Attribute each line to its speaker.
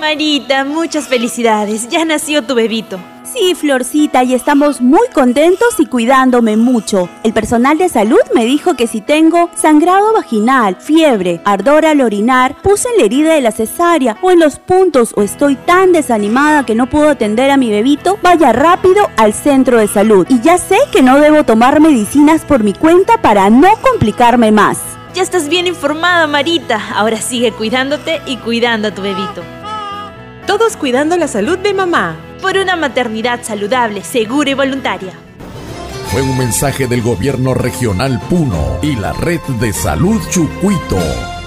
Speaker 1: Marita, muchas felicidades. Ya nació tu bebito.
Speaker 2: Sí, Florcita, y estamos muy contentos y cuidándome mucho. El personal de salud me dijo que si tengo sangrado vaginal, fiebre, ardor al orinar, puse en la herida de la cesárea o en los puntos o estoy tan desanimada que no puedo atender a mi bebito, vaya rápido al centro de salud. Y ya sé que no debo tomar medicinas por mi cuenta para no complicarme más.
Speaker 1: Ya estás bien informada, Marita. Ahora sigue cuidándote y cuidando a tu bebito.
Speaker 3: Todos cuidando la salud de mamá.
Speaker 1: Por una maternidad saludable, segura y voluntaria.
Speaker 4: Fue un mensaje del gobierno regional Puno y la red de salud Chucuito.